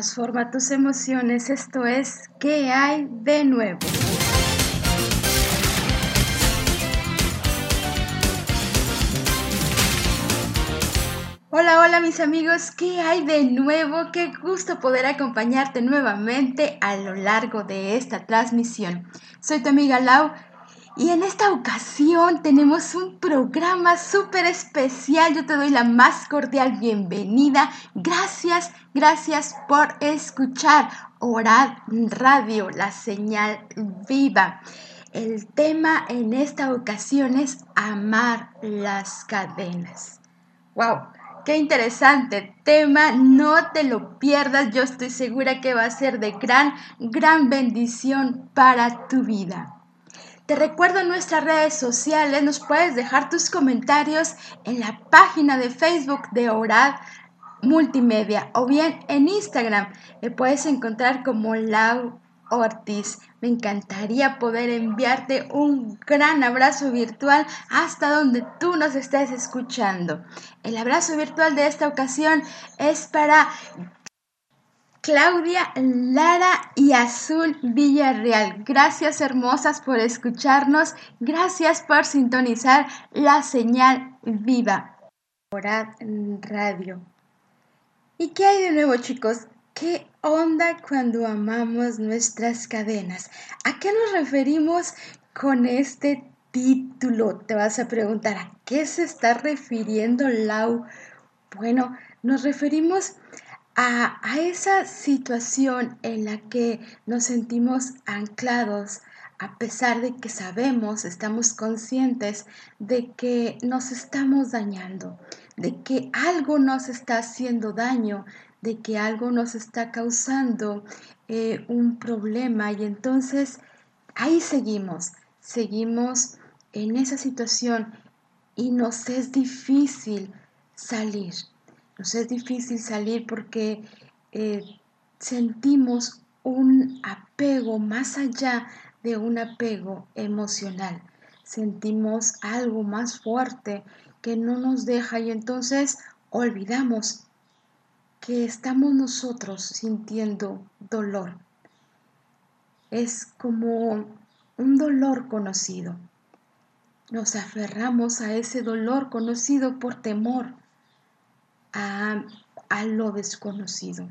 Transforma tus emociones, esto es ¿Qué hay de nuevo? Hola, hola mis amigos, ¿qué hay de nuevo? Qué gusto poder acompañarte nuevamente a lo largo de esta transmisión. Soy tu amiga Lau y en esta ocasión tenemos un programa súper especial. Yo te doy la más cordial bienvenida. Gracias, gracias por escuchar Orad Radio, la señal viva. El tema en esta ocasión es amar las cadenas. ¡Wow! Qué interesante tema, no te lo pierdas, yo estoy segura que va a ser de gran, gran bendición para tu vida. Te recuerdo nuestras redes sociales, nos puedes dejar tus comentarios en la página de Facebook de Orad Multimedia o bien en Instagram. Me puedes encontrar como Lau Ortiz. Me encantaría poder enviarte un gran abrazo virtual hasta donde tú nos estés escuchando. El abrazo virtual de esta ocasión es para Claudia, Lara y Azul Villarreal. Gracias hermosas por escucharnos. Gracias por sintonizar la señal viva. Orad Radio. ¿Y qué hay de nuevo chicos? ¿Qué onda cuando amamos nuestras cadenas? ¿A qué nos referimos con este título? Te vas a preguntar, ¿a qué se está refiriendo Lau? Bueno, nos referimos a, esa situación en la que nos sentimos anclados, a pesar de que sabemos, estamos conscientes de que nos estamos dañando, de que algo nos está haciendo daño, de que algo nos está causando eh, un problema y entonces ahí seguimos, seguimos en esa situación y nos es difícil salir. Nos es difícil salir porque eh, sentimos un apego más allá de un apego emocional. Sentimos algo más fuerte que no nos deja y entonces olvidamos que estamos nosotros sintiendo dolor. Es como un dolor conocido. Nos aferramos a ese dolor conocido por temor a, lo desconocido,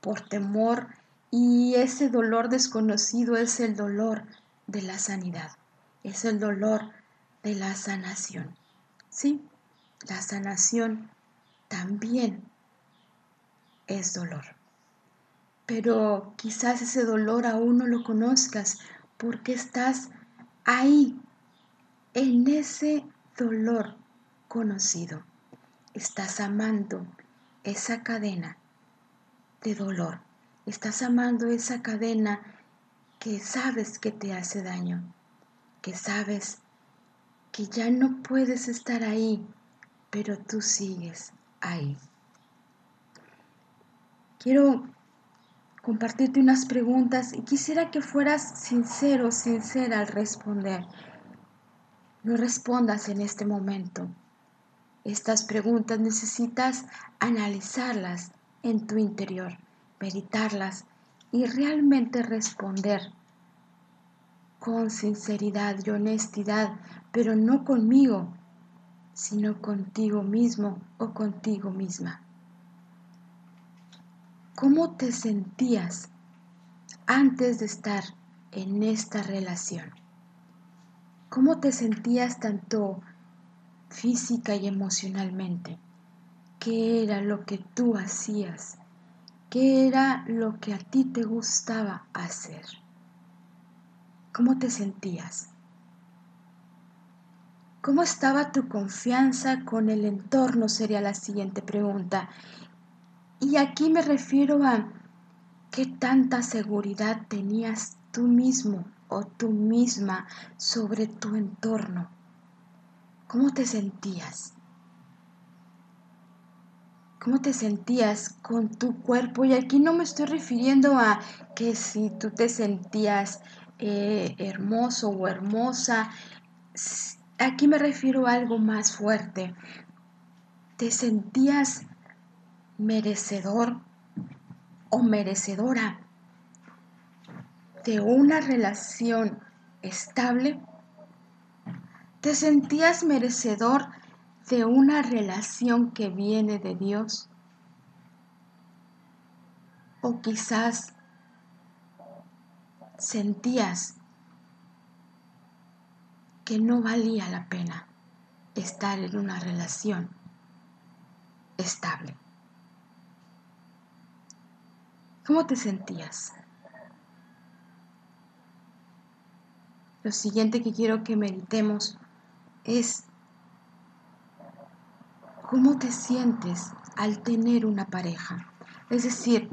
por temor y ese dolor desconocido es el dolor de la sanidad, es el dolor de la sanación. Sí, la sanación también es dolor. Pero quizás ese dolor aún no lo conozcas porque estás ahí, en ese dolor conocido estás amando esa cadena de dolor. Estás amando esa cadena que sabes que te hace daño, que sabes que ya no puedes estar ahí, pero tú sigues ahí. Quiero compartirte unas preguntas y quisiera que fueras sincero, sincera al responder. No respondas en este momento. Estas preguntas necesitas analizarlas en tu interior, meditarlas y realmente responder con sinceridad y honestidad, pero no conmigo, sino contigo mismo o contigo misma. ¿Cómo te sentías antes de estar en esta relación? ¿Cómo te sentías tanto física y emocionalmente. ¿Qué era lo que tú hacías? ¿Qué era lo que a ti te gustaba hacer? ¿Cómo te sentías? ¿Cómo estaba tu confianza con el entorno? Sería la siguiente pregunta. Y aquí me refiero a qué tanta seguridad tenías tú mismo o tú misma sobre tu entorno. ¿Cómo te sentías? ¿Cómo te sentías con tu cuerpo? Y aquí no me estoy refiriendo a que si tú te sentías eh, hermoso o hermosa, aquí me refiero a algo más fuerte. ¿Te sentías merecedor o merecedora de una relación estable? ¿Te sentías merecedor de una relación que viene de Dios? ¿O quizás sentías que no valía la pena estar en una relación estable? ¿Cómo te sentías? Lo siguiente que quiero que meditemos es cómo te sientes al tener una pareja. Es decir,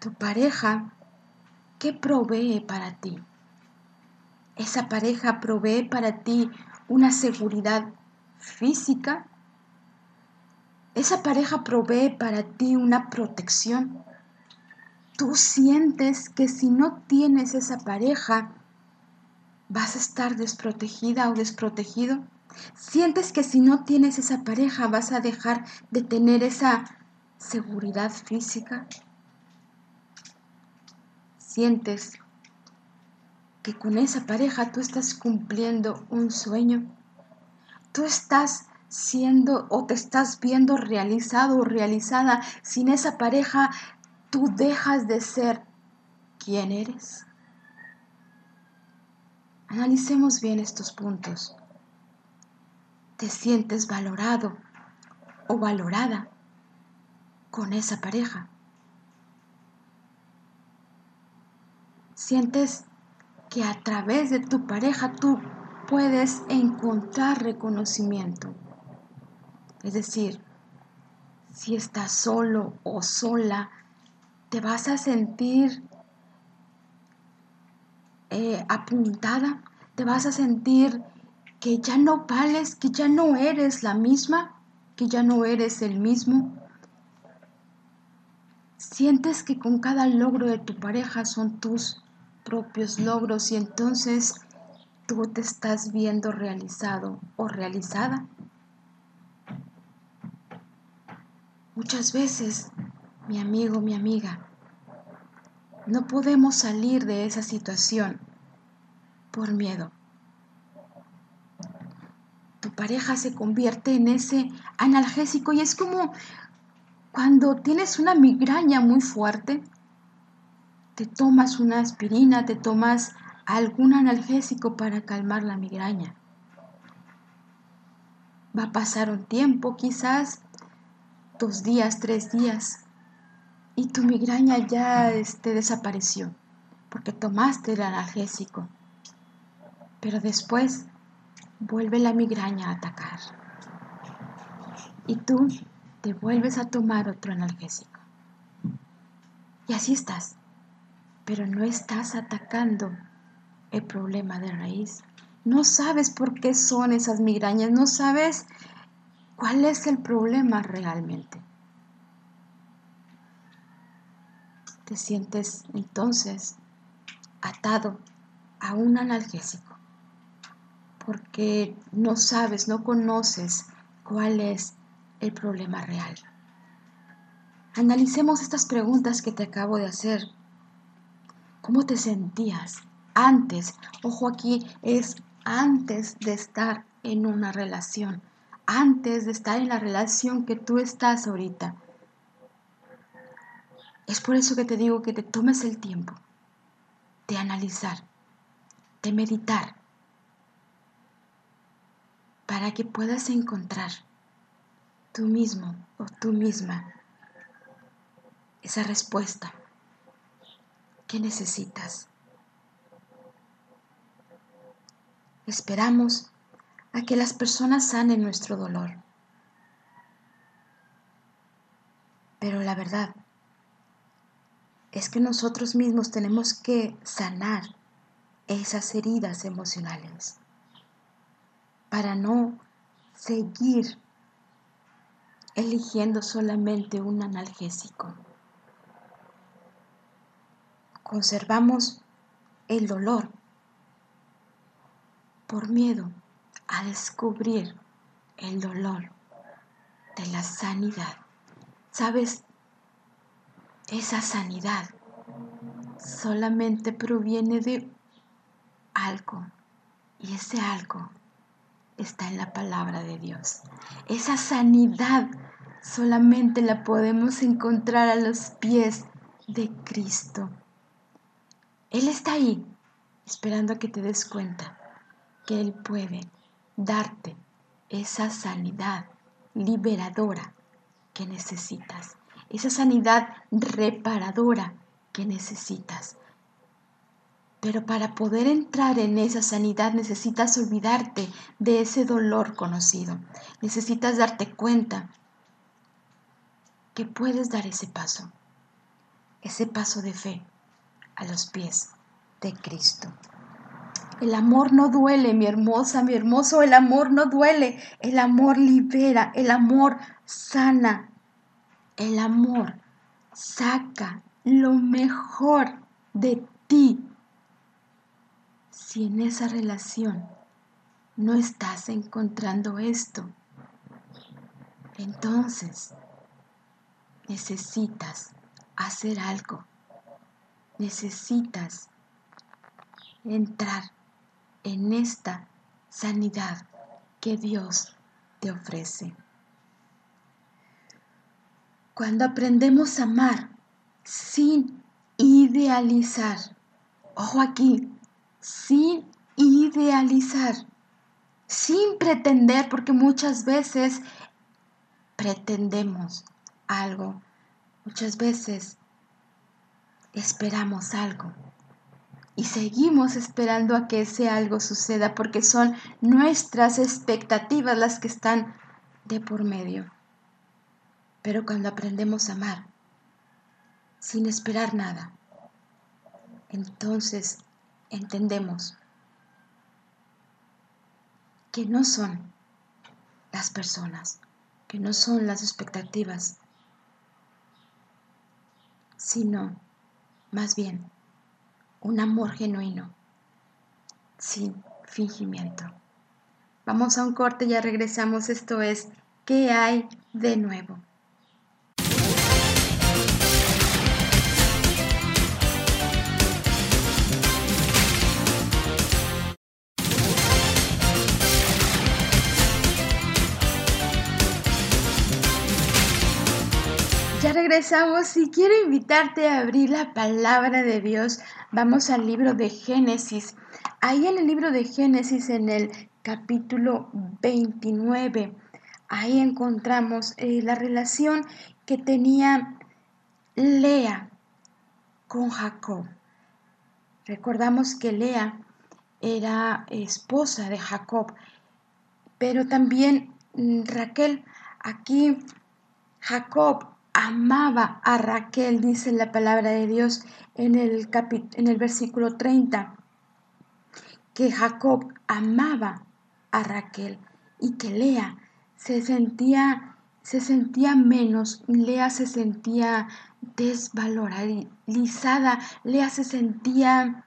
tu pareja, ¿qué provee para ti? Esa pareja provee para ti una seguridad física. Esa pareja provee para ti una protección. Tú sientes que si no tienes esa pareja, vas a estar desprotegida o desprotegido. Sientes que si no tienes esa pareja vas a dejar de tener esa seguridad física. Sientes que con esa pareja tú estás cumpliendo un sueño. Tú estás siendo o te estás viendo realizado o realizada. Sin esa pareja tú dejas de ser quien eres. Analicemos bien estos puntos. ¿Te sientes valorado o valorada con esa pareja? ¿Sientes que a través de tu pareja tú puedes encontrar reconocimiento? Es decir, si estás solo o sola, te vas a sentir eh, apuntada, te vas a sentir que ya no vales, que ya no eres la misma, que ya no eres el mismo. Sientes que con cada logro de tu pareja son tus propios logros y entonces tú te estás viendo realizado o realizada. Muchas veces, mi amigo, mi amiga, no podemos salir de esa situación por miedo. Tu pareja se convierte en ese analgésico y es como cuando tienes una migraña muy fuerte, te tomas una aspirina, te tomas algún analgésico para calmar la migraña. Va a pasar un tiempo, quizás dos días, tres días, y tu migraña ya este, desapareció porque tomaste el analgésico. Pero después vuelve la migraña a atacar. Y tú te vuelves a tomar otro analgésico. Y así estás. Pero no estás atacando el problema de raíz. No sabes por qué son esas migrañas. No sabes cuál es el problema realmente. Te sientes entonces atado a un analgésico porque no sabes, no conoces cuál es el problema real. Analicemos estas preguntas que te acabo de hacer. ¿Cómo te sentías antes? Ojo aquí, es antes de estar en una relación, antes de estar en la relación que tú estás ahorita. Es por eso que te digo que te tomes el tiempo de analizar, de meditar, para que puedas encontrar tú mismo o tú misma esa respuesta que necesitas. Esperamos a que las personas sanen nuestro dolor. Pero la verdad es que nosotros mismos tenemos que sanar esas heridas emocionales para no seguir eligiendo solamente un analgésico. Conservamos el dolor por miedo a descubrir el dolor de la sanidad. ¿Sabes? Esa sanidad solamente proviene de algo y ese algo está en la palabra de Dios. Esa sanidad solamente la podemos encontrar a los pies de Cristo. Él está ahí esperando a que te des cuenta que Él puede darte esa sanidad liberadora que necesitas, esa sanidad reparadora que necesitas. Pero para poder entrar en esa sanidad necesitas olvidarte de ese dolor conocido. Necesitas darte cuenta que puedes dar ese paso, ese paso de fe a los pies de Cristo. El amor no duele, mi hermosa, mi hermoso, el amor no duele, el amor libera, el amor sana, el amor saca lo mejor de ti. Si en esa relación no estás encontrando esto, entonces necesitas hacer algo. Necesitas entrar en esta sanidad que Dios te ofrece. Cuando aprendemos a amar sin idealizar, ojo aquí, sin idealizar, sin pretender, porque muchas veces pretendemos algo, muchas veces esperamos algo y seguimos esperando a que ese algo suceda porque son nuestras expectativas las que están de por medio. Pero cuando aprendemos a amar sin esperar nada, entonces entendemos que no son las personas, que no son las expectativas, sino más bien un amor genuino, sin fingimiento. Vamos a un corte, ya regresamos. Esto es, ¿qué hay de nuevo? Regresamos y quiero invitarte a abrir la palabra de Dios. Vamos al libro de Génesis. Ahí en el libro de Génesis, en el capítulo 29, ahí encontramos eh, la relación que tenía Lea con Jacob. Recordamos que Lea era esposa de Jacob, pero también mm, Raquel, aquí Jacob amaba a Raquel, dice la palabra de Dios en el, en el versículo 30, que Jacob amaba a Raquel y que Lea se sentía, se sentía menos, Lea se sentía desvalorizada, Lea se sentía,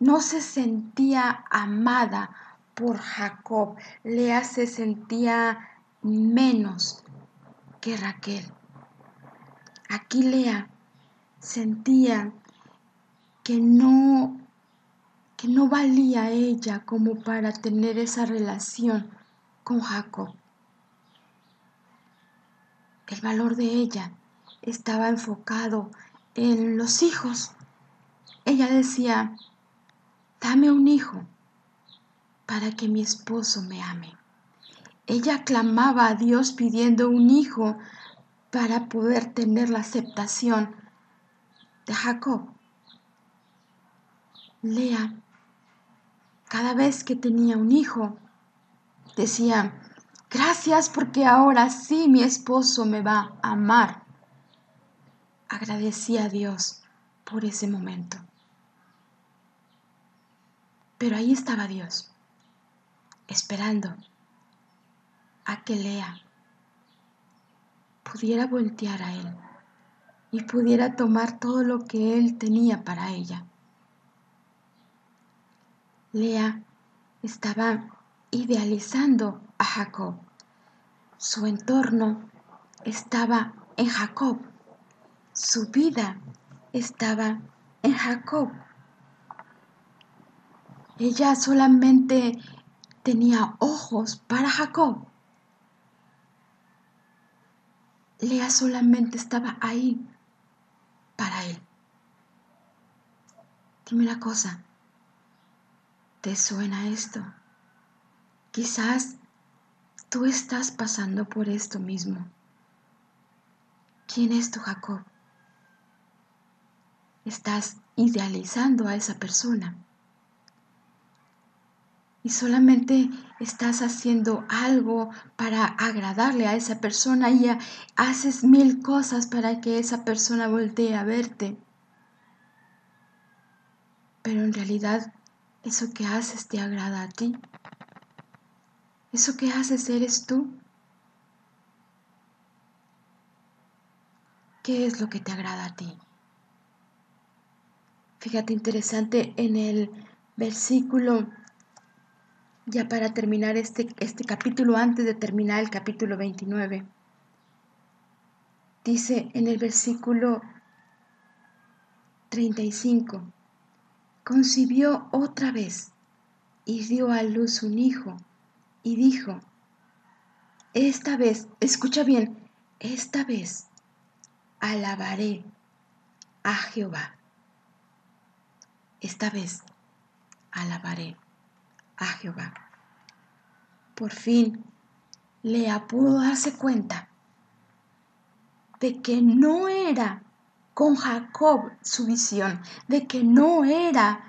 no se sentía amada por Jacob, Lea se sentía menos que Raquel. Aquí Lea sentía que no que no valía ella como para tener esa relación con Jacob. El valor de ella estaba enfocado en los hijos. Ella decía, dame un hijo para que mi esposo me ame. Ella clamaba a Dios pidiendo un hijo para poder tener la aceptación de Jacob. Lea, cada vez que tenía un hijo, decía, gracias porque ahora sí mi esposo me va a amar. Agradecía a Dios por ese momento. Pero ahí estaba Dios, esperando a que Lea pudiera voltear a él y pudiera tomar todo lo que él tenía para ella. Lea estaba idealizando a Jacob. Su entorno estaba en Jacob su vida estaba en Jacob. Ella solamente tenía ojos para Jacob. Lea solamente estaba ahí para él. Dime una cosa, ¿te suena esto? Quizás tú estás pasando por esto mismo. ¿Quién es tu Jacob? Estás idealizando a esa persona y solamente estás haciendo algo para agradarle a esa persona y haces mil cosas para que esa persona voltee a verte. Pero en realidad eso que haces te agrada a ti. Eso que haces eres tú. ¿Qué es lo que te agrada a ti? Fíjate interesante en el versículo ya para terminar este, este capítulo, antes de terminar el capítulo 29. Dice en el versículo 35, concibió otra vez y dio a luz un hijo y dijo, esta vez, escucha bien, esta vez alabaré a Jehová. Esta vez alabaré a Jehová. Por fin, Lea pudo darse cuenta de que no era con Jacob su visión, de que no era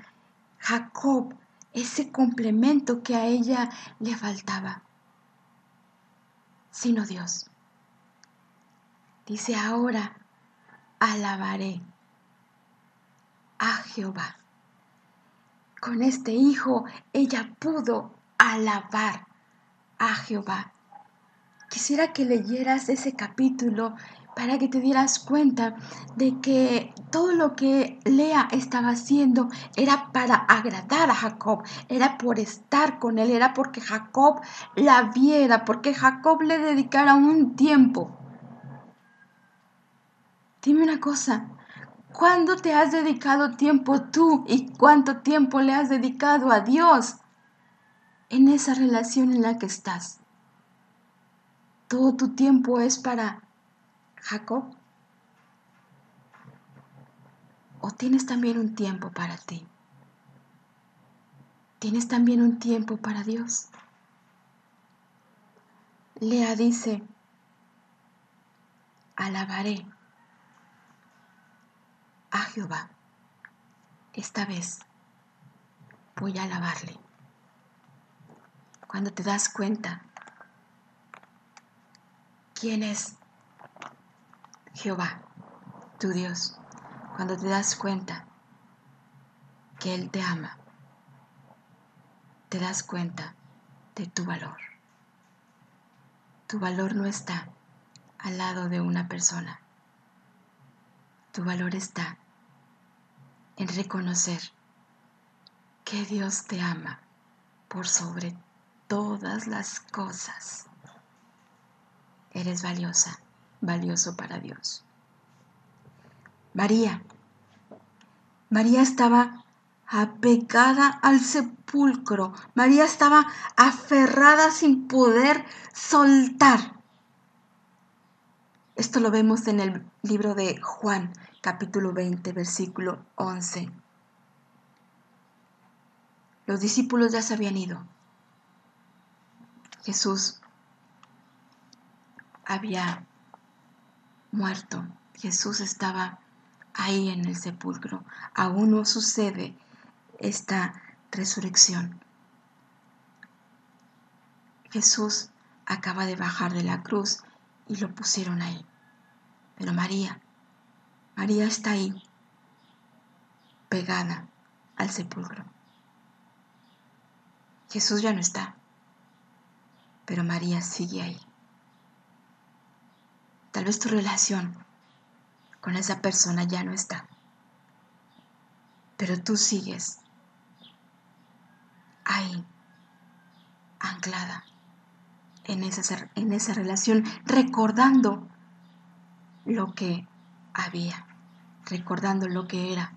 Jacob ese complemento que a ella le faltaba, sino Dios. Dice ahora, alabaré a Jehová con este hijo ella pudo alabar a Jehová. Quisiera que leyeras ese capítulo para que te dieras cuenta de que todo lo que Lea estaba haciendo era para agradar a Jacob, era por estar con él, era porque Jacob la viera, porque Jacob le dedicara un tiempo. Dime una cosa, ¿Cuándo te has dedicado tiempo tú y cuánto tiempo le has dedicado a Dios en esa relación en la que estás? ¿Todo tu tiempo es para Jacob? ¿O tienes también un tiempo para ti? ¿Tienes también un tiempo para Dios? Lea dice, alabaré a Jehová. Esta vez voy a alabarle. Cuando te das cuenta quién es Jehová, tu Dios, cuando te das cuenta que Él te ama, te das cuenta de tu valor. Tu valor no está al lado de una persona. Tu valor está en reconocer que Dios te ama por sobre todas las cosas. Eres valiosa, valioso para Dios. María. María estaba apegada al sepulcro. María estaba aferrada sin poder soltar. Esto lo vemos en el libro de Juan, capítulo 20, versículo 11. Los discípulos ya se habían ido. Jesús había muerto. Jesús estaba ahí en el sepulcro. Aún no sucede esta resurrección. Jesús acaba de bajar de la cruz y lo pusieron ahí. Pero María María está ahí, pegada al sepulcro. Jesús ya no está, pero María sigue ahí. Tal vez tu relación con esa persona ya no está, pero tú sigues ahí, anclada en esa, en esa relación, recordando lo que había, recordando lo que era,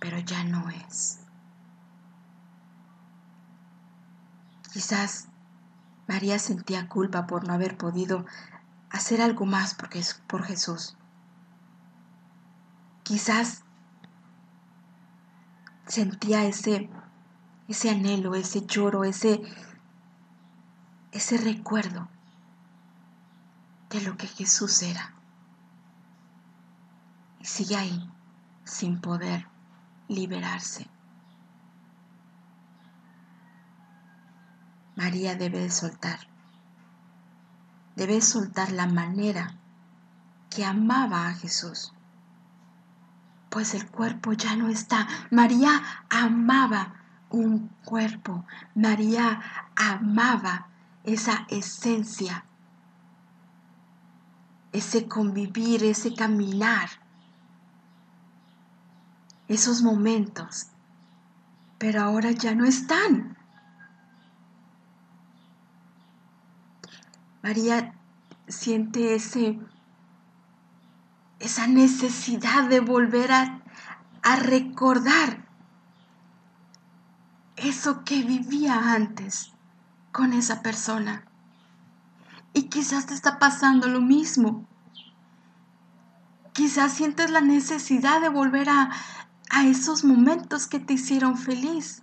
pero ya no es. Quizás María sentía culpa por no haber podido hacer algo más porque es por Jesús. Quizás sentía ese ese anhelo, ese lloro, ese ese recuerdo de lo que Jesús era. Y sigue ahí sin poder liberarse. María debe soltar. Debe soltar la manera que amaba a Jesús. Pues el cuerpo ya no está. María amaba un cuerpo. María amaba esa esencia, ese convivir, ese caminar, esos momentos. Pero ahora ya no están. María siente ese, esa necesidad de volver a, a recordar eso que vivía antes con esa persona. Y quizás te está pasando lo mismo. Quizás sientes la necesidad de volver a, a esos momentos que te hicieron feliz.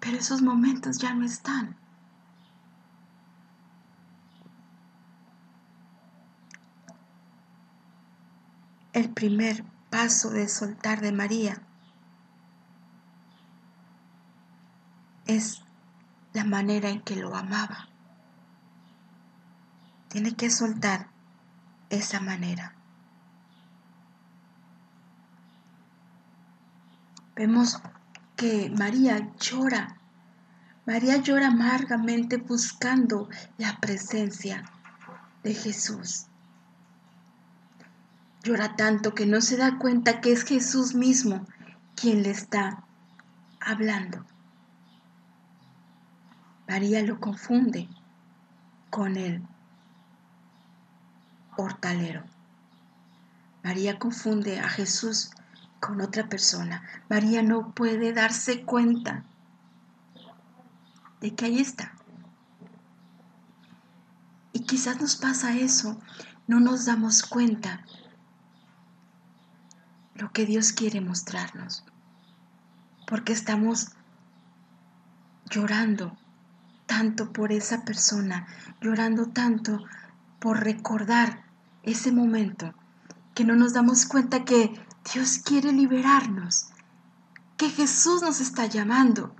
Pero esos momentos ya no están. el primer paso de soltar de María es la manera en que lo amaba. Tiene que soltar esa manera. Vemos que María llora. María llora amargamente buscando la presencia de Jesús. Llora tanto que no se da cuenta que es Jesús mismo quien le está hablando. María lo confunde con el hortalero. María confunde a Jesús con otra persona. María no puede darse cuenta de que ahí está. Y quizás nos pasa eso, no nos damos cuenta lo que Dios quiere mostrarnos. Porque estamos llorando tanto por esa persona, llorando tanto por recordar ese momento, que no nos damos cuenta que Dios quiere liberarnos, que Jesús nos está llamando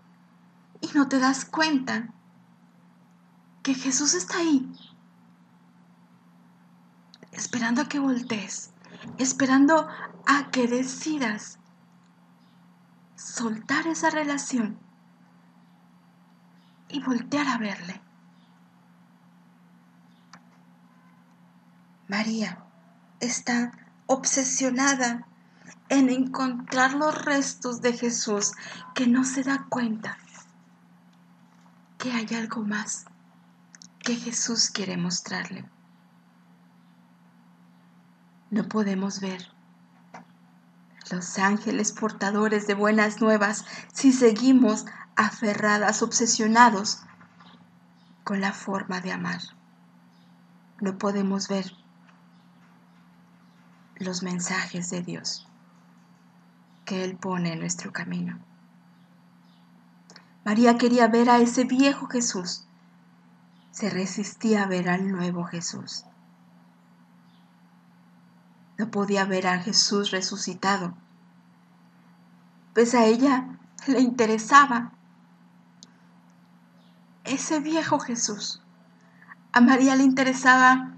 y no te das cuenta que Jesús está ahí, esperando a que voltees, esperando a que decidas soltar esa relación y voltear a verle. María está obsesionada en encontrar los restos de Jesús que no se da cuenta que hay algo más que Jesús quiere mostrarle. No podemos ver los ángeles portadores de buenas nuevas si seguimos aferradas, obsesionados con la forma de amar. No podemos ver los mensajes de Dios que Él pone en nuestro camino. María quería ver a ese viejo Jesús, se resistía a ver al nuevo Jesús. No podía ver a Jesús resucitado, pues a ella le interesaba ese viejo Jesús. A María le interesaba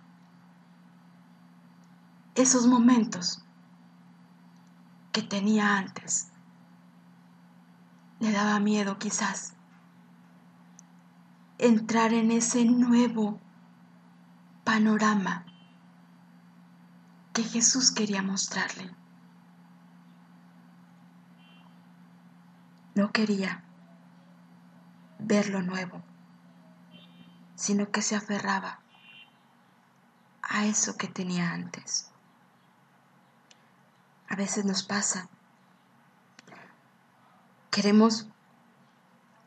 esos momentos que tenía antes. Le daba miedo quizás entrar en ese nuevo panorama que Jesús quería mostrarle. No quería ver lo nuevo sino que se aferraba a eso que tenía antes. A veces nos pasa. Queremos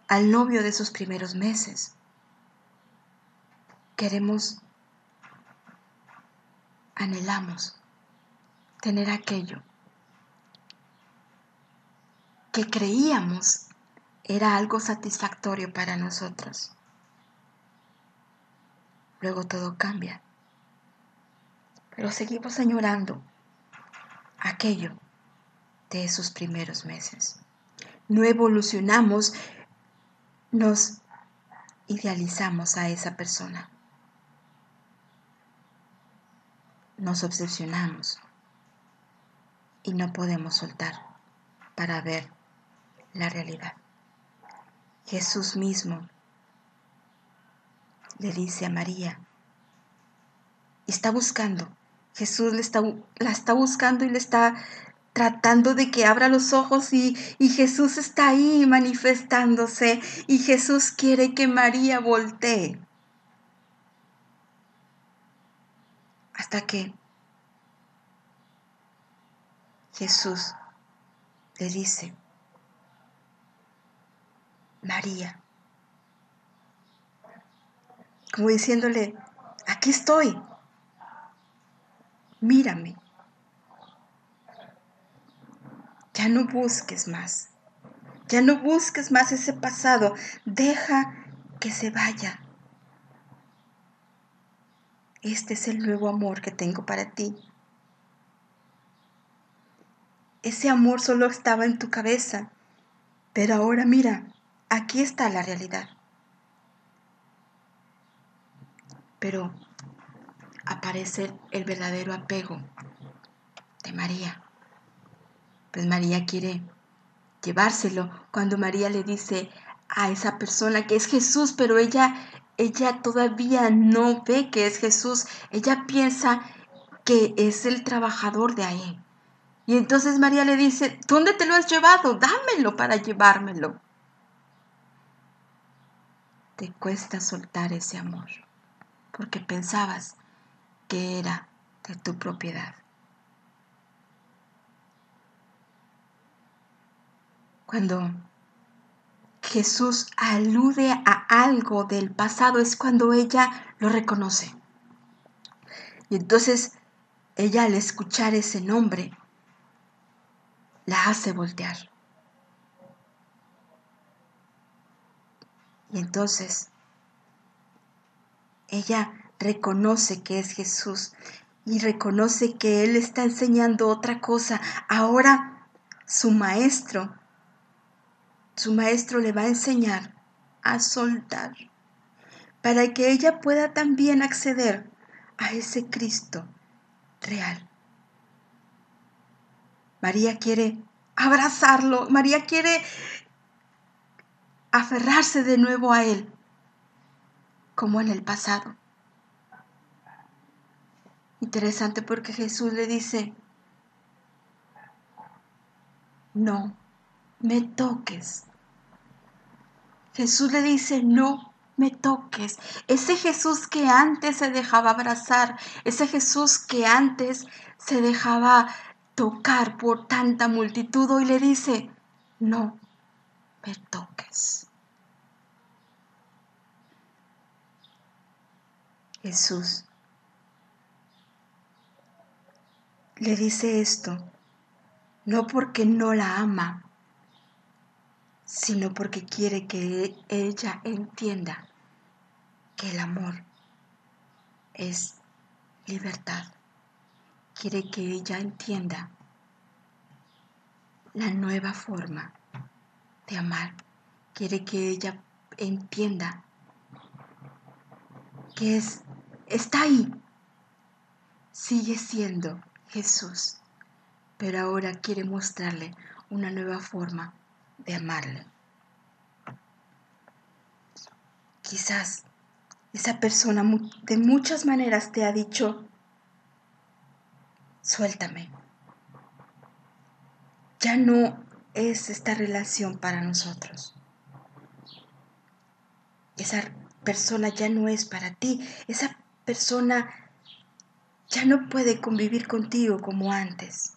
al novio de sus primeros meses. Queremos, anhelamos tener aquello que creíamos era algo satisfactorio para nosotros. Luego todo cambia. Pero seguimos añorando aquello de esos primeros meses. No evolucionamos, nos idealizamos a esa persona. Nos obsesionamos y no podemos soltar para ver la realidad. Jesús mismo le dice a María, está buscando, Jesús le está, la está buscando y le está tratando de que abra los ojos y, y Jesús está ahí manifestándose y Jesús quiere que María voltee. Hasta que Jesús le dice, María, como diciéndole, aquí estoy, mírame, ya no busques más, ya no busques más ese pasado, deja que se vaya. Este es el nuevo amor que tengo para ti. Ese amor solo estaba en tu cabeza, pero ahora mira, aquí está la realidad. Pero aparece el verdadero apego de María. Pues María quiere llevárselo cuando María le dice a esa persona que es Jesús, pero ella ella todavía no ve que es Jesús, ella piensa que es el trabajador de ahí. Y entonces María le dice, ¿dónde te lo has llevado? Dámelo para llevármelo. Te cuesta soltar ese amor, porque pensabas que era de tu propiedad. Cuando Jesús alude a algo del pasado es cuando ella lo reconoce. Y entonces ella al escuchar ese nombre la hace voltear. Y entonces ella reconoce que es Jesús y reconoce que Él está enseñando otra cosa. Ahora su maestro, su maestro le va a enseñar a soltar para que ella pueda también acceder a ese Cristo real. María quiere abrazarlo, María quiere aferrarse de nuevo a Él, como en el pasado. Interesante porque Jesús le dice, no me toques. Jesús le dice, no me toques. Ese Jesús que antes se dejaba abrazar, ese Jesús que antes se dejaba tocar por tanta multitud, hoy le dice, no me toques. Jesús le dice esto, no porque no la ama, sino porque quiere que ella entienda que el amor es libertad quiere que ella entienda la nueva forma de amar. Quiere que ella entienda que es, está ahí. Sigue siendo Jesús, pero ahora quiere mostrarle una nueva forma de amarle. Quizás esa persona de muchas maneras te ha dicho, suéltame. Ya no es esta relación para nosotros. Esa persona ya no es para ti. Esa persona ya no puede convivir contigo como antes.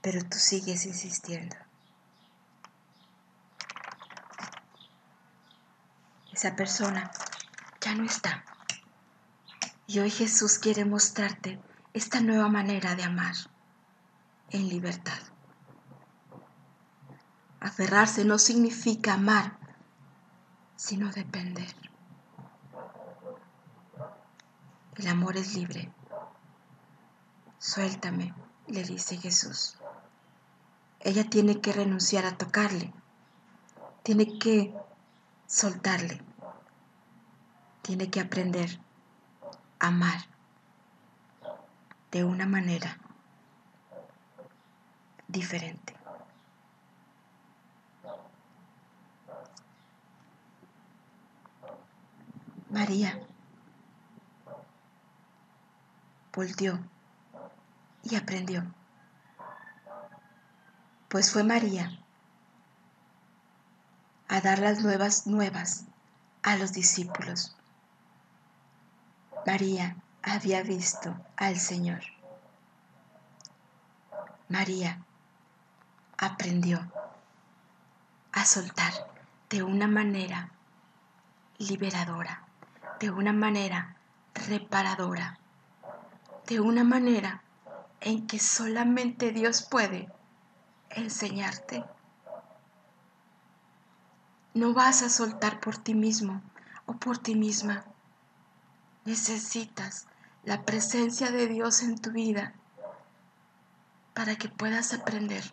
Pero tú sigues insistiendo. Esa persona ya no está. Y hoy Jesús quiere mostrarte esta nueva manera de amar en libertad. Aferrarse no significa amar, sino depender. El amor es libre. Suéltame, le dice Jesús. Ella tiene que renunciar a tocarle. Tiene que soltarle. Tiene que aprender a amar de una manera diferente. María volteó y aprendió. Pues fue María a dar las nuevas nuevas a los discípulos. María había visto al Señor. María aprendió a soltar de una manera liberadora, de una manera reparadora de una manera en que solamente Dios puede enseñarte. No vas a soltar por ti mismo o por ti misma. Necesitas la presencia de Dios en tu vida para que puedas aprender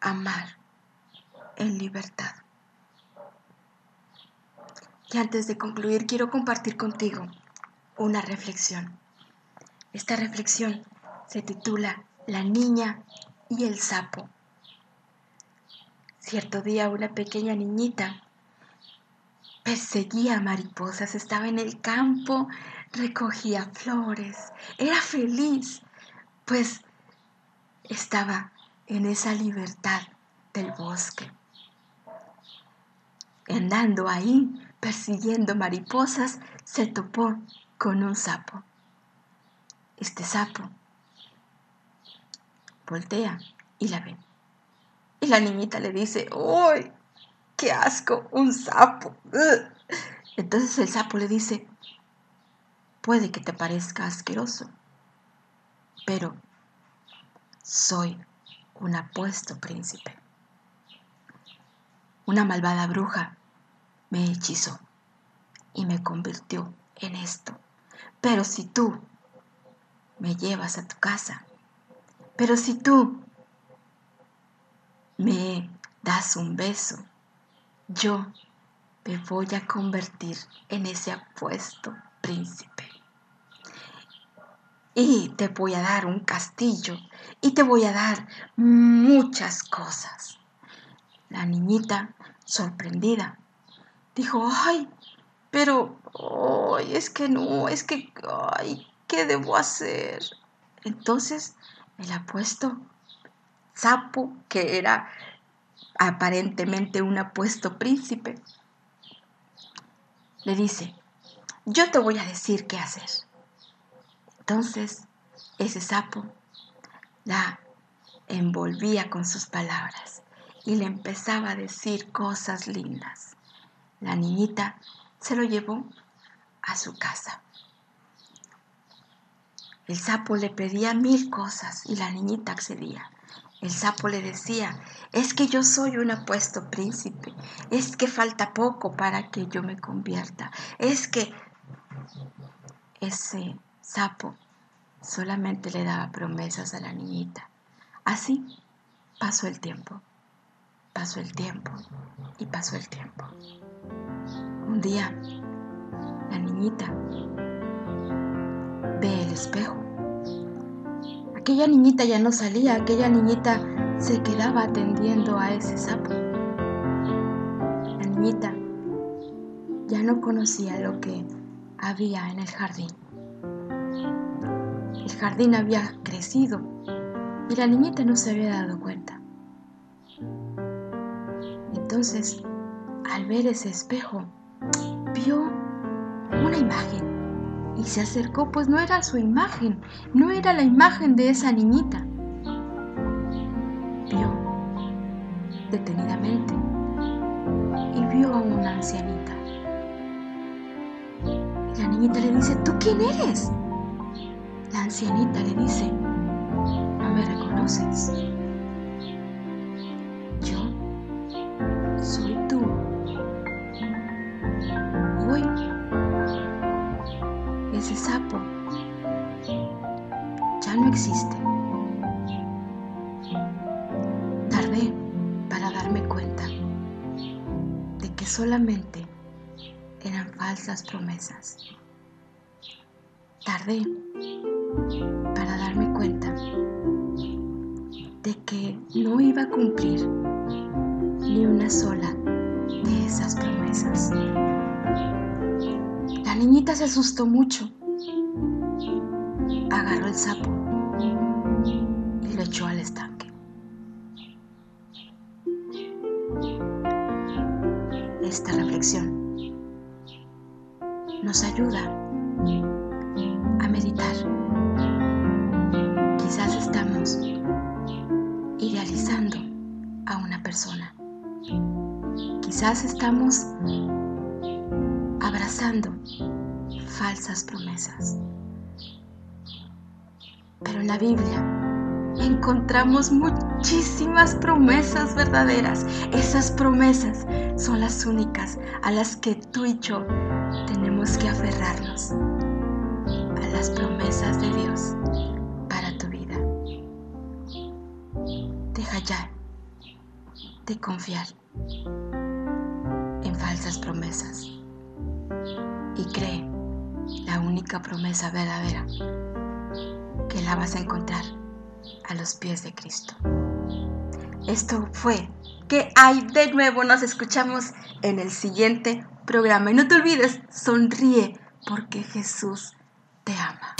a amar en libertad. Y antes de concluir, quiero compartir contigo una reflexión. Esta reflexión se titula La niña y el sapo. Cierto día una pequeña niñita perseguía mariposas, estaba en el campo, recogía flores, era feliz, pues estaba en esa libertad del bosque. Andando ahí, persiguiendo mariposas, se topó con un sapo este sapo. Voltea y la ve. Y la niñita le dice, ¡Uy! ¡Qué asco! ¡Un sapo! Entonces el sapo le dice, puede que te parezca asqueroso, pero soy un apuesto príncipe. Una malvada bruja me hechizó y me convirtió en esto. Pero si tú me llevas a tu casa. Pero si tú me das un beso, yo me voy a convertir en ese apuesto príncipe. Y te voy a dar un castillo y te voy a dar muchas cosas. La niñita, sorprendida, dijo, ay, pero, ay, es que no, es que, ay, ¿qué debo hacer? Entonces el apuesto sapo, que era aparentemente un apuesto príncipe, le dice, yo te voy a decir qué hacer. Entonces ese sapo la envolvía con sus palabras y le empezaba a decir cosas lindas. La niñita se lo llevó a su casa. El sapo le pedía mil cosas y la niñita accedía. El sapo le decía, es que yo soy un apuesto príncipe, es que falta poco para que yo me convierta, es que ese sapo solamente le daba promesas a la niñita. Así pasó el tiempo, pasó el tiempo y pasó el tiempo. Un día, la niñita ve el espejo. Aquella niñita ya no salía, aquella niñita se quedaba atendiendo a ese sapo. La niñita ya no conocía lo que había en el jardín. El jardín había crecido y la niñita no se había dado cuenta. Entonces, al ver ese espejo, vio una imagen. Y se acercó, pues no era su imagen, no era la imagen de esa niñita. Vio detenidamente y vio a una ancianita. La niñita le dice, ¿tú quién eres? La ancianita le dice, no me reconoces. Falsas promesas. Tardé para darme cuenta de que no iba a cumplir ni una sola de esas promesas. La niñita se asustó mucho. Agarró el sapo y lo echó al estanque. Esta reflexión nos ayuda a meditar. Quizás estamos idealizando a una persona. Quizás estamos abrazando falsas promesas. Pero en la Biblia encontramos muchísimas promesas verdaderas. Esas promesas son las únicas a las que tú y yo tenemos que aferrarnos. A las promesas de Dios para tu vida. Deja ya de confiar en falsas promesas y cree la única promesa verdadera que la vas a encontrar a los pies de Cristo. Esto fue que hay de nuevo? Nos escuchamos en el siguiente programa. Y no te olvides, sonríe porque Jesús te ama.